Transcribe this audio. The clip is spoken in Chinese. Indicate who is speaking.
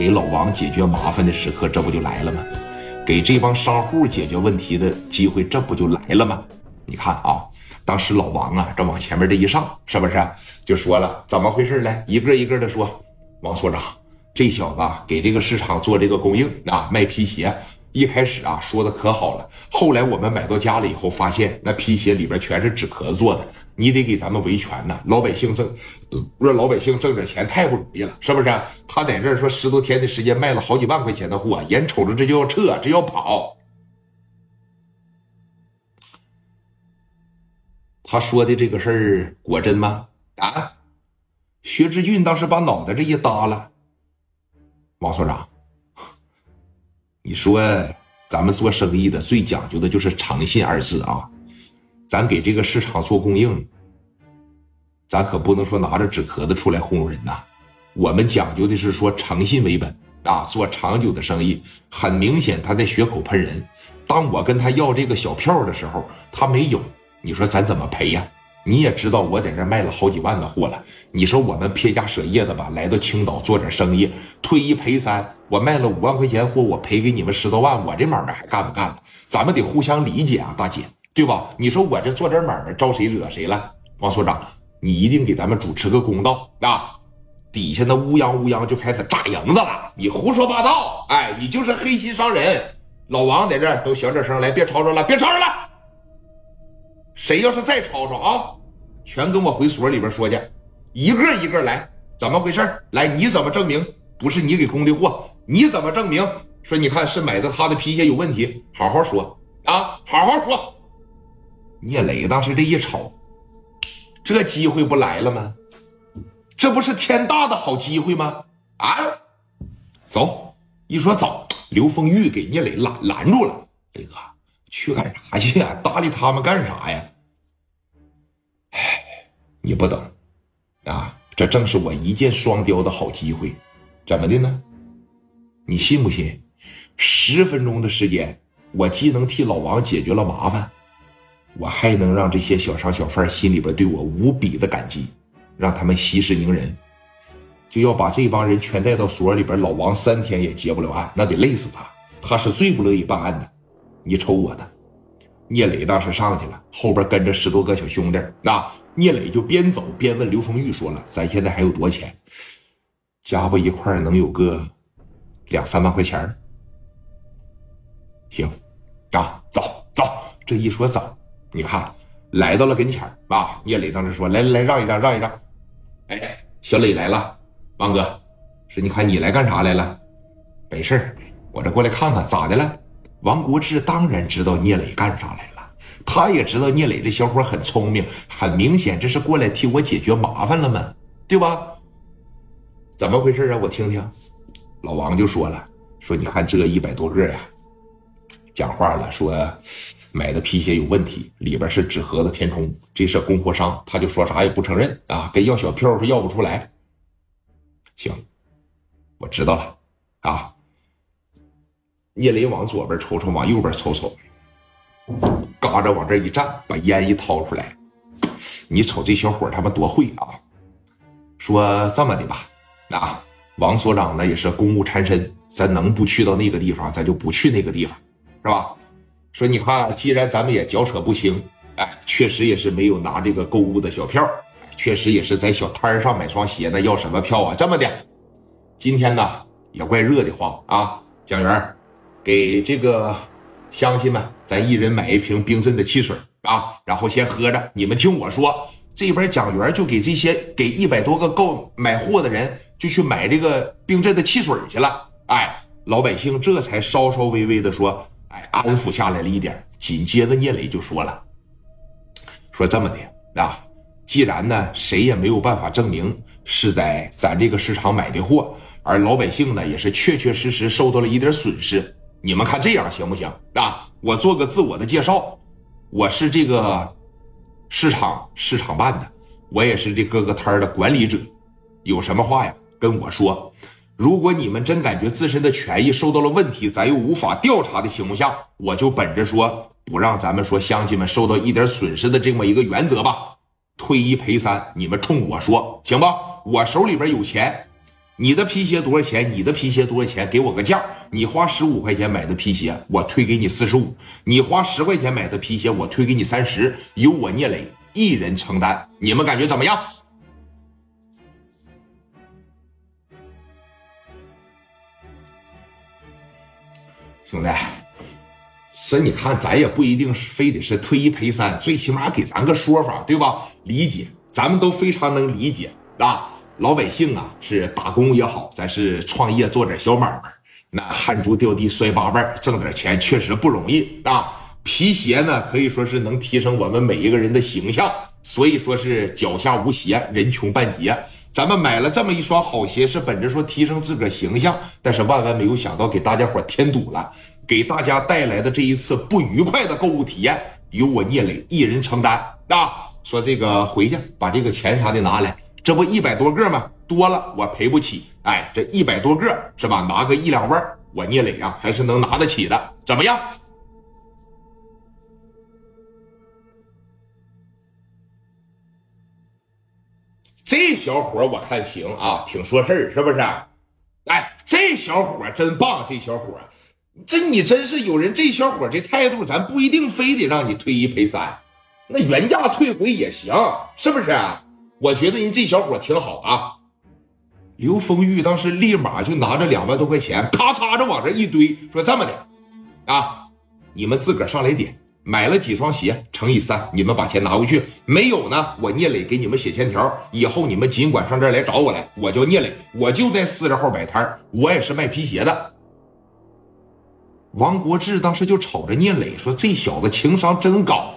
Speaker 1: 给老王解决麻烦的时刻，这不就来了吗？给这帮商户解决问题的机会，这不就来了吗？你看啊，当时老王啊，这往前面这一上，是不是就说了怎么回事来？一个一个的说，王所长，这小子给这个市场做这个供应啊，卖皮鞋。一开始啊，说的可好了，后来我们买到家了以后，发现那皮鞋里边全是纸壳子做的，你得给咱们维权呐。老百姓挣，让老百姓挣点钱太不容易了，是不是？他在这儿说十多天的时间卖了好几万块钱的货，眼瞅着这就要撤，这要跑。他说的这个事儿果真吗？啊？薛之俊当时把脑袋这一耷拉，王所长。你说，咱们做生意的最讲究的就是诚信二字啊！咱给这个市场做供应，咱可不能说拿着纸壳子出来糊弄人呐。我们讲究的是说诚信为本啊，做长久的生意。很明显，他在血口喷人。当我跟他要这个小票的时候，他没有。你说咱怎么赔呀？你也知道我在这卖了好几万的货了，你说我们撇家舍业的吧，来到青岛做点生意，退一赔三，我卖了五万块钱货，我赔给你们十多万，我这买卖还干不干了？咱们得互相理解啊，大姐，对吧？你说我这做点买卖招谁惹谁了？王所长，你一定给咱们主持个公道啊！底下那乌泱乌泱就开始炸营子了，你胡说八道，哎，你就是黑心商人！老王在这都小点声，来，别吵吵了，别吵吵了。谁要是再吵吵啊，全跟我回所里边说去，一个一个来，怎么回事？来，你怎么证明不是你给供的货？你怎么证明说你看是买的他的皮鞋有问题？好好说啊，好好说。聂磊当时这一吵，这机会不来了吗？这不是天大的好机会吗？啊，走，一说走，刘丰玉给聂磊拦拦住了，磊哥。去干啥去呀？搭理他们干啥呀？哎，你不懂啊！这正是我一箭双雕的好机会。怎么的呢？你信不信？十分钟的时间，我既能替老王解决了麻烦，我还能让这些小商小贩心里边对我无比的感激，让他们息事宁人。就要把这帮人全带到所里边，老王三天也结不了案，那得累死他。他是最不乐意办案的。你瞅我的，聂磊当时上去了，后边跟着十多个小兄弟。那聂磊就边走边问刘丰玉说了：“咱现在还有多少钱？加不一块能有个两三万块钱行，啊，走走。这一说走，你看来到了跟前啊。聂磊当时说：“来来来，让一让，让一让。”哎，小磊来了，王哥，说你看你来干啥来了？没事我这过来看看，咋的了？王国志当然知道聂磊干啥来了，他也知道聂磊这小伙很聪明，很明显这是过来替我解决麻烦了吗？对吧？怎么回事啊？我听听。老王就说了，说你看这一百多个呀，讲话了，说买的皮鞋有问题，里边是纸盒子填充，这是供货商，他就说啥也不承认啊，跟要小票是要不出来。行，我知道了，啊。聂磊往左边瞅瞅，往右边瞅瞅，嘎着往这一站，把烟一掏出来。你瞅这小伙他们多会啊！说这么的吧，啊，王所长呢也是公务缠身，咱能不去到那个地方，咱就不去那个地方，是吧？说你看，既然咱们也脚扯不清，哎，确实也是没有拿这个购物的小票，确实也是在小摊上买双鞋，那要什么票啊？这么的，今天呢也怪热的慌啊，蒋元。给这个乡亲们，咱一人买一瓶冰镇的汽水啊，然后先喝着。你们听我说，这边蒋元就给这些给一百多个购买货的人，就去买这个冰镇的汽水去了。哎，老百姓这才稍稍微微的说，哎，安抚下来了一点。紧接着聂磊就说了，说这么的啊，既然呢谁也没有办法证明是在咱这个市场买的货，而老百姓呢也是确确实实受到了一点损失。你们看这样行不行啊？我做个自我的介绍，我是这个市场市场办的，我也是这各个摊的管理者，有什么话呀跟我说。如果你们真感觉自身的权益受到了问题，咱又无法调查的情况下，我就本着说不让咱们说乡亲们受到一点损失的这么一个原则吧，退一赔三，你们冲我说行吧？我手里边有钱，你的皮鞋多少钱？你的皮鞋多少钱？给我个价。你花十五块钱买的皮鞋，我退给你四十五；你花十块钱买的皮鞋，我退给你三十，由我聂磊一人承担。你们感觉怎么样？兄弟，所以你看，咱也不一定是非得是退一赔三，最起码给咱个说法，对吧？理解，咱们都非常能理解啊。老百姓啊，是打工也好，咱是创业做点小买卖，那汗珠掉地摔八瓣，挣点钱确实不容易啊。皮鞋呢，可以说是能提升我们每一个人的形象，所以说是脚下无鞋，人穷半截。咱们买了这么一双好鞋，是本着说提升自个形象，但是万万没有想到给大家伙添堵了，给大家带来的这一次不愉快的购物体验，由我聂磊一人承担啊！说这个回去把这个钱啥的拿来，这不一百多个吗？多了我赔不起，哎，这一百多个是吧？拿个一两万，我聂磊啊还是能拿得起的，怎么样？这小伙我看行啊，挺说事儿，是不是？哎，这小伙真棒，这小伙，这你真是有人，这小伙这态度，咱不一定非得让你退一赔三，那原价退回也行，是不是？我觉得人这小伙挺好啊。刘丰玉当时立马就拿着两万多块钱，咔嚓着往这一堆，说这么的，啊，你们自个儿上来点。买了几双鞋乘以三，你们把钱拿回去。没有呢，我聂磊给你们写欠条，以后你们尽管上这儿来找我来。我叫聂磊，我就在四十号摆摊我也是卖皮鞋的。王国志当时就瞅着聂磊说：“这小子情商真高。”